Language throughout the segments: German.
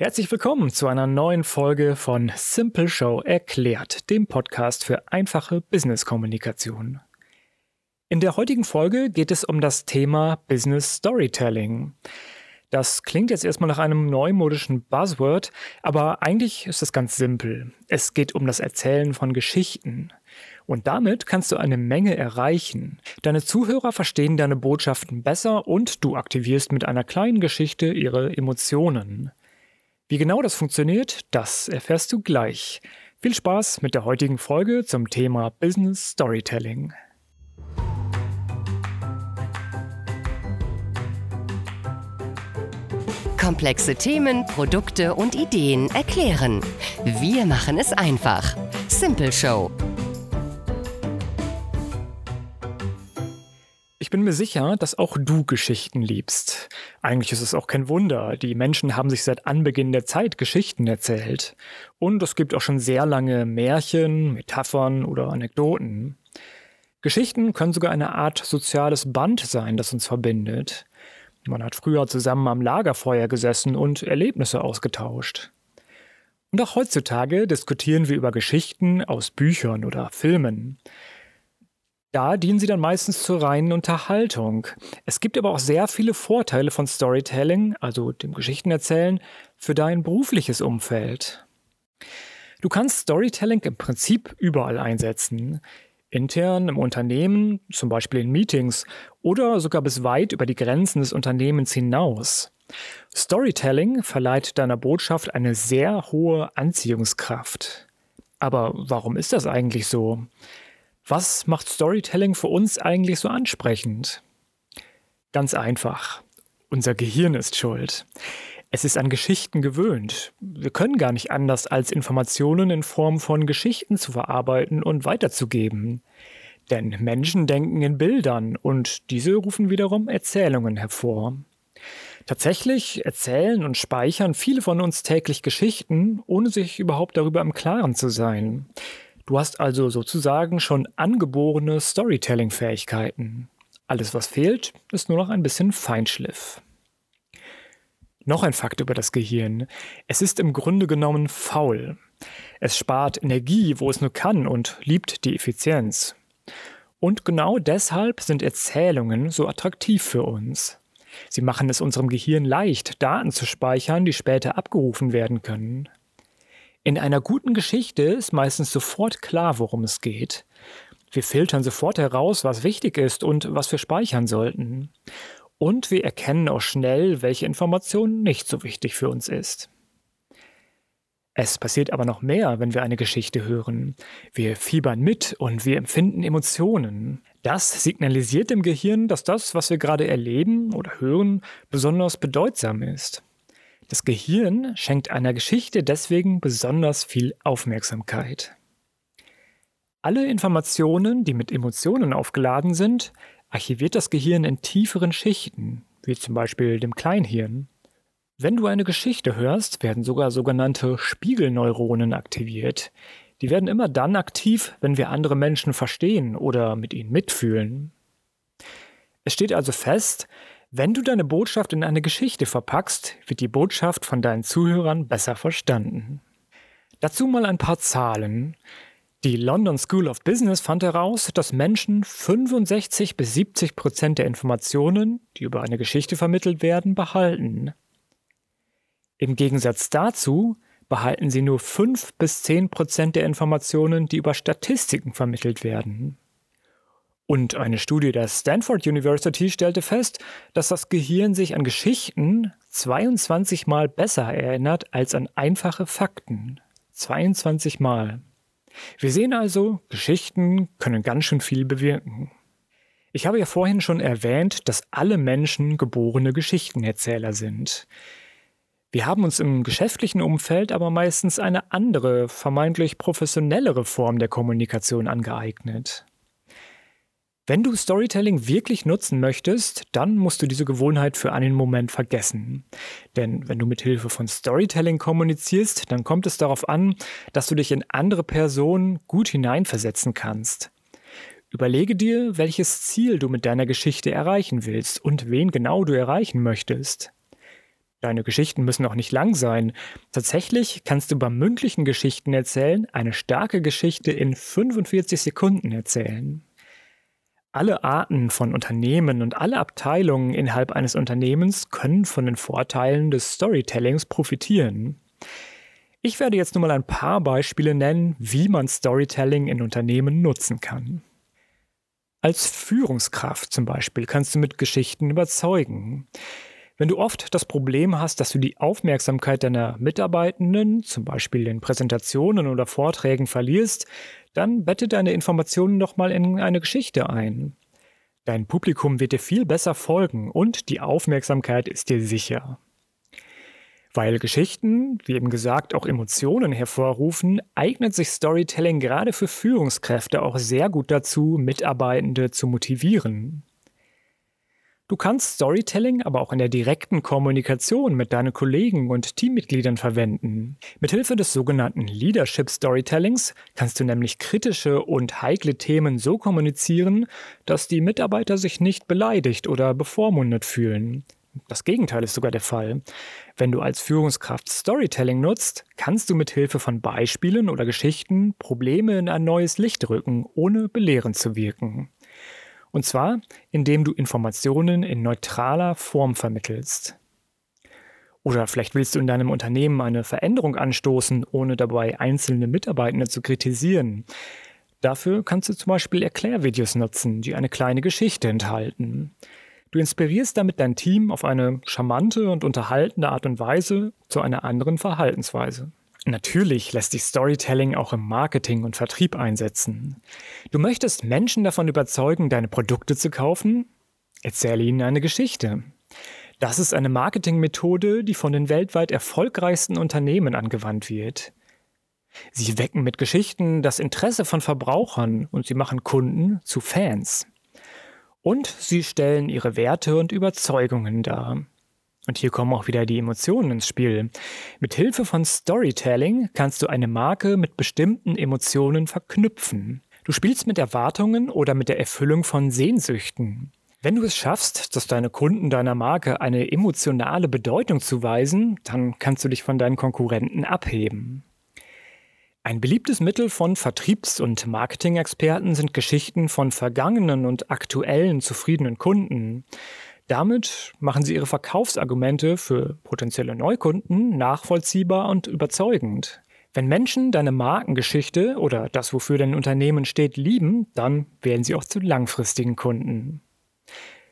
Herzlich willkommen zu einer neuen Folge von Simple Show erklärt, dem Podcast für einfache Business-Kommunikation. In der heutigen Folge geht es um das Thema Business Storytelling. Das klingt jetzt erstmal nach einem neumodischen Buzzword, aber eigentlich ist es ganz simpel. Es geht um das Erzählen von Geschichten. Und damit kannst du eine Menge erreichen. Deine Zuhörer verstehen deine Botschaften besser und du aktivierst mit einer kleinen Geschichte ihre Emotionen. Wie genau das funktioniert, das erfährst du gleich. Viel Spaß mit der heutigen Folge zum Thema Business Storytelling. Komplexe Themen, Produkte und Ideen erklären. Wir machen es einfach. Simple Show Ich bin mir sicher, dass auch du Geschichten liebst. Eigentlich ist es auch kein Wunder. Die Menschen haben sich seit Anbeginn der Zeit Geschichten erzählt. Und es gibt auch schon sehr lange Märchen, Metaphern oder Anekdoten. Geschichten können sogar eine Art soziales Band sein, das uns verbindet. Man hat früher zusammen am Lagerfeuer gesessen und Erlebnisse ausgetauscht. Und auch heutzutage diskutieren wir über Geschichten aus Büchern oder Filmen. Da dienen sie dann meistens zur reinen Unterhaltung. Es gibt aber auch sehr viele Vorteile von Storytelling, also dem Geschichtenerzählen, für dein berufliches Umfeld. Du kannst Storytelling im Prinzip überall einsetzen. Intern im Unternehmen, zum Beispiel in Meetings oder sogar bis weit über die Grenzen des Unternehmens hinaus. Storytelling verleiht deiner Botschaft eine sehr hohe Anziehungskraft. Aber warum ist das eigentlich so? Was macht Storytelling für uns eigentlich so ansprechend? Ganz einfach. Unser Gehirn ist schuld. Es ist an Geschichten gewöhnt. Wir können gar nicht anders, als Informationen in Form von Geschichten zu verarbeiten und weiterzugeben. Denn Menschen denken in Bildern und diese rufen wiederum Erzählungen hervor. Tatsächlich erzählen und speichern viele von uns täglich Geschichten, ohne sich überhaupt darüber im Klaren zu sein. Du hast also sozusagen schon angeborene Storytelling-Fähigkeiten. Alles, was fehlt, ist nur noch ein bisschen Feinschliff. Noch ein Fakt über das Gehirn. Es ist im Grunde genommen faul. Es spart Energie, wo es nur kann und liebt die Effizienz. Und genau deshalb sind Erzählungen so attraktiv für uns. Sie machen es unserem Gehirn leicht, Daten zu speichern, die später abgerufen werden können. In einer guten Geschichte ist meistens sofort klar, worum es geht. Wir filtern sofort heraus, was wichtig ist und was wir speichern sollten. Und wir erkennen auch schnell, welche Information nicht so wichtig für uns ist. Es passiert aber noch mehr, wenn wir eine Geschichte hören. Wir fiebern mit und wir empfinden Emotionen. Das signalisiert dem Gehirn, dass das, was wir gerade erleben oder hören, besonders bedeutsam ist. Das Gehirn schenkt einer Geschichte deswegen besonders viel Aufmerksamkeit. Alle Informationen, die mit Emotionen aufgeladen sind, archiviert das Gehirn in tieferen Schichten, wie zum Beispiel dem Kleinhirn. Wenn du eine Geschichte hörst, werden sogar sogenannte Spiegelneuronen aktiviert. Die werden immer dann aktiv, wenn wir andere Menschen verstehen oder mit ihnen mitfühlen. Es steht also fest, wenn du deine Botschaft in eine Geschichte verpackst, wird die Botschaft von deinen Zuhörern besser verstanden. Dazu mal ein paar Zahlen. Die London School of Business fand heraus, dass Menschen 65 bis 70 Prozent der Informationen, die über eine Geschichte vermittelt werden, behalten. Im Gegensatz dazu behalten sie nur 5 bis 10 Prozent der Informationen, die über Statistiken vermittelt werden. Und eine Studie der Stanford University stellte fest, dass das Gehirn sich an Geschichten 22 Mal besser erinnert als an einfache Fakten. 22 Mal. Wir sehen also, Geschichten können ganz schön viel bewirken. Ich habe ja vorhin schon erwähnt, dass alle Menschen geborene Geschichtenerzähler sind. Wir haben uns im geschäftlichen Umfeld aber meistens eine andere, vermeintlich professionellere Form der Kommunikation angeeignet. Wenn du Storytelling wirklich nutzen möchtest, dann musst du diese Gewohnheit für einen Moment vergessen. Denn wenn du mit Hilfe von Storytelling kommunizierst, dann kommt es darauf an, dass du dich in andere Personen gut hineinversetzen kannst. Überlege dir, welches Ziel du mit deiner Geschichte erreichen willst und wen genau du erreichen möchtest. Deine Geschichten müssen auch nicht lang sein. Tatsächlich kannst du beim mündlichen Geschichten erzählen eine starke Geschichte in 45 Sekunden erzählen. Alle Arten von Unternehmen und alle Abteilungen innerhalb eines Unternehmens können von den Vorteilen des Storytellings profitieren. Ich werde jetzt nur mal ein paar Beispiele nennen, wie man Storytelling in Unternehmen nutzen kann. Als Führungskraft zum Beispiel kannst du mit Geschichten überzeugen. Wenn du oft das Problem hast, dass du die Aufmerksamkeit deiner Mitarbeitenden, zum Beispiel in Präsentationen oder Vorträgen, verlierst, dann bette deine Informationen doch mal in eine Geschichte ein. Dein Publikum wird dir viel besser folgen und die Aufmerksamkeit ist dir sicher. Weil Geschichten, wie eben gesagt, auch Emotionen hervorrufen, eignet sich Storytelling gerade für Führungskräfte auch sehr gut dazu, Mitarbeitende zu motivieren. Du kannst Storytelling aber auch in der direkten Kommunikation mit deinen Kollegen und Teammitgliedern verwenden. Mithilfe des sogenannten Leadership Storytellings kannst du nämlich kritische und heikle Themen so kommunizieren, dass die Mitarbeiter sich nicht beleidigt oder bevormundet fühlen. Das Gegenteil ist sogar der Fall. Wenn du als Führungskraft Storytelling nutzt, kannst du mit Hilfe von Beispielen oder Geschichten Probleme in ein neues Licht rücken, ohne belehrend zu wirken. Und zwar, indem du Informationen in neutraler Form vermittelst. Oder vielleicht willst du in deinem Unternehmen eine Veränderung anstoßen, ohne dabei einzelne Mitarbeitende zu kritisieren. Dafür kannst du zum Beispiel Erklärvideos nutzen, die eine kleine Geschichte enthalten. Du inspirierst damit dein Team auf eine charmante und unterhaltende Art und Weise zu einer anderen Verhaltensweise. Natürlich lässt sich Storytelling auch im Marketing und Vertrieb einsetzen. Du möchtest Menschen davon überzeugen, deine Produkte zu kaufen? Erzähle ihnen eine Geschichte. Das ist eine Marketingmethode, die von den weltweit erfolgreichsten Unternehmen angewandt wird. Sie wecken mit Geschichten das Interesse von Verbrauchern und sie machen Kunden zu Fans. Und sie stellen ihre Werte und Überzeugungen dar. Und hier kommen auch wieder die Emotionen ins Spiel. Mit Hilfe von Storytelling kannst du eine Marke mit bestimmten Emotionen verknüpfen. Du spielst mit Erwartungen oder mit der Erfüllung von Sehnsüchten. Wenn du es schaffst, dass deine Kunden deiner Marke eine emotionale Bedeutung zuweisen, dann kannst du dich von deinen Konkurrenten abheben. Ein beliebtes Mittel von Vertriebs- und Marketing-Experten sind Geschichten von vergangenen und aktuellen zufriedenen Kunden. Damit machen sie ihre Verkaufsargumente für potenzielle Neukunden nachvollziehbar und überzeugend. Wenn Menschen deine Markengeschichte oder das, wofür dein Unternehmen steht, lieben, dann werden sie auch zu langfristigen Kunden.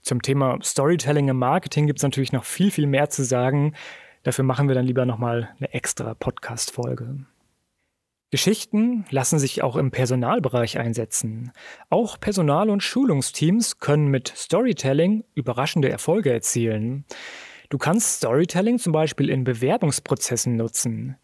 Zum Thema Storytelling im Marketing gibt es natürlich noch viel, viel mehr zu sagen. Dafür machen wir dann lieber nochmal eine extra Podcast-Folge. Geschichten lassen sich auch im Personalbereich einsetzen. Auch Personal- und Schulungsteams können mit Storytelling überraschende Erfolge erzielen. Du kannst Storytelling zum Beispiel in Bewerbungsprozessen nutzen.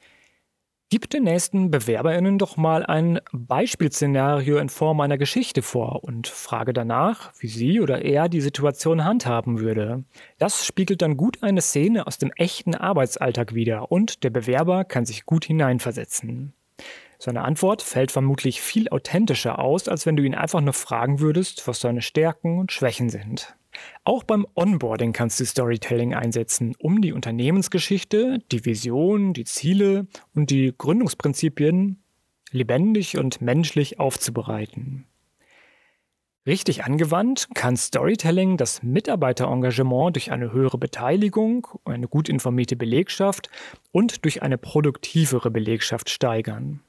Gib den nächsten BewerberInnen doch mal ein Beispielszenario in Form einer Geschichte vor und frage danach, wie sie oder er die Situation handhaben würde. Das spiegelt dann gut eine Szene aus dem echten Arbeitsalltag wider und der Bewerber kann sich gut hineinversetzen. Seine Antwort fällt vermutlich viel authentischer aus, als wenn du ihn einfach nur fragen würdest, was seine Stärken und Schwächen sind. Auch beim Onboarding kannst du Storytelling einsetzen, um die Unternehmensgeschichte, die Vision, die Ziele und die Gründungsprinzipien lebendig und menschlich aufzubereiten. Richtig angewandt kann Storytelling das Mitarbeiterengagement durch eine höhere Beteiligung, eine gut informierte Belegschaft und durch eine produktivere Belegschaft steigern.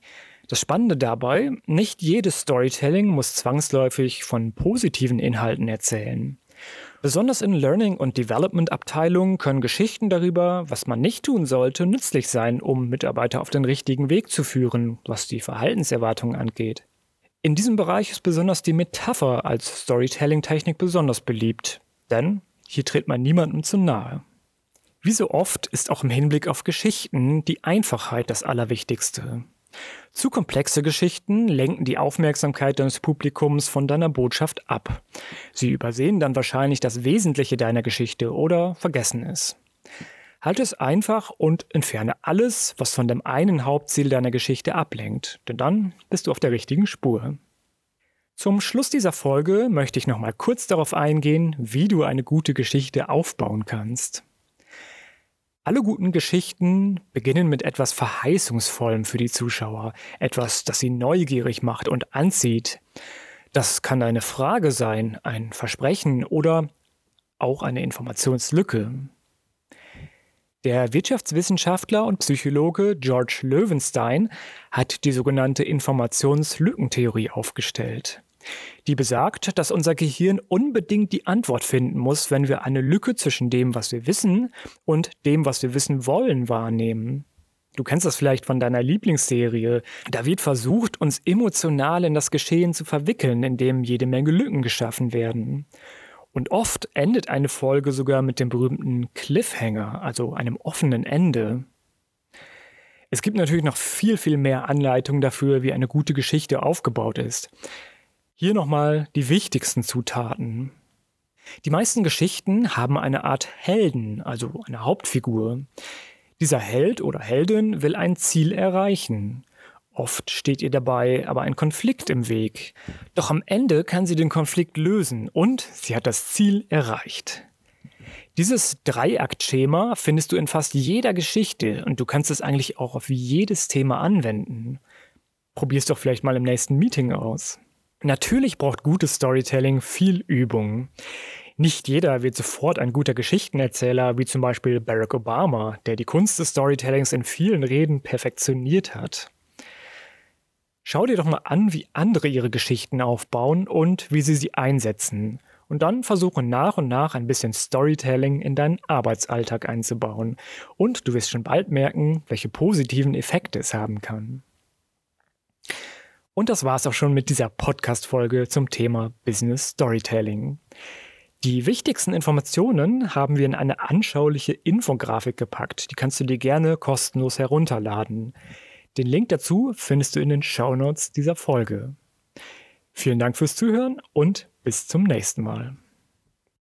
Das Spannende dabei, nicht jedes Storytelling muss zwangsläufig von positiven Inhalten erzählen. Besonders in Learning- und Development-Abteilungen können Geschichten darüber, was man nicht tun sollte, nützlich sein, um Mitarbeiter auf den richtigen Weg zu führen, was die Verhaltenserwartungen angeht. In diesem Bereich ist besonders die Metapher als Storytelling-Technik besonders beliebt, denn hier tritt man niemandem zu nahe. Wie so oft ist auch im Hinblick auf Geschichten die Einfachheit das Allerwichtigste. Zu komplexe Geschichten lenken die Aufmerksamkeit deines Publikums von deiner Botschaft ab. Sie übersehen dann wahrscheinlich das Wesentliche deiner Geschichte oder vergessen es. Halte es einfach und entferne alles, was von dem einen Hauptziel deiner Geschichte ablenkt, denn dann bist du auf der richtigen Spur. Zum Schluss dieser Folge möchte ich nochmal kurz darauf eingehen, wie du eine gute Geschichte aufbauen kannst. Alle guten Geschichten beginnen mit etwas Verheißungsvollem für die Zuschauer, etwas, das sie neugierig macht und anzieht. Das kann eine Frage sein, ein Versprechen oder auch eine Informationslücke. Der Wirtschaftswissenschaftler und Psychologe George Löwenstein hat die sogenannte Informationslückentheorie aufgestellt. Die besagt, dass unser Gehirn unbedingt die Antwort finden muss, wenn wir eine Lücke zwischen dem, was wir wissen, und dem, was wir wissen wollen, wahrnehmen. Du kennst das vielleicht von deiner Lieblingsserie. Da wird versucht, uns emotional in das Geschehen zu verwickeln, indem jede Menge Lücken geschaffen werden. Und oft endet eine Folge sogar mit dem berühmten Cliffhanger, also einem offenen Ende. Es gibt natürlich noch viel, viel mehr Anleitungen dafür, wie eine gute Geschichte aufgebaut ist. Hier nochmal die wichtigsten Zutaten. Die meisten Geschichten haben eine Art Helden, also eine Hauptfigur. Dieser Held oder Heldin will ein Ziel erreichen. Oft steht ihr dabei aber ein Konflikt im Weg. Doch am Ende kann sie den Konflikt lösen und sie hat das Ziel erreicht. Dieses Dreiaktschema findest du in fast jeder Geschichte und du kannst es eigentlich auch auf jedes Thema anwenden. Probier's doch vielleicht mal im nächsten Meeting aus. Natürlich braucht gutes Storytelling viel Übung. Nicht jeder wird sofort ein guter Geschichtenerzähler, wie zum Beispiel Barack Obama, der die Kunst des Storytellings in vielen Reden perfektioniert hat. Schau dir doch mal an, wie andere ihre Geschichten aufbauen und wie sie sie einsetzen. Und dann versuche nach und nach ein bisschen Storytelling in deinen Arbeitsalltag einzubauen. Und du wirst schon bald merken, welche positiven Effekte es haben kann. Und das war's auch schon mit dieser Podcast-Folge zum Thema Business Storytelling. Die wichtigsten Informationen haben wir in eine anschauliche Infografik gepackt. Die kannst du dir gerne kostenlos herunterladen. Den Link dazu findest du in den Shownotes dieser Folge. Vielen Dank fürs Zuhören und bis zum nächsten Mal.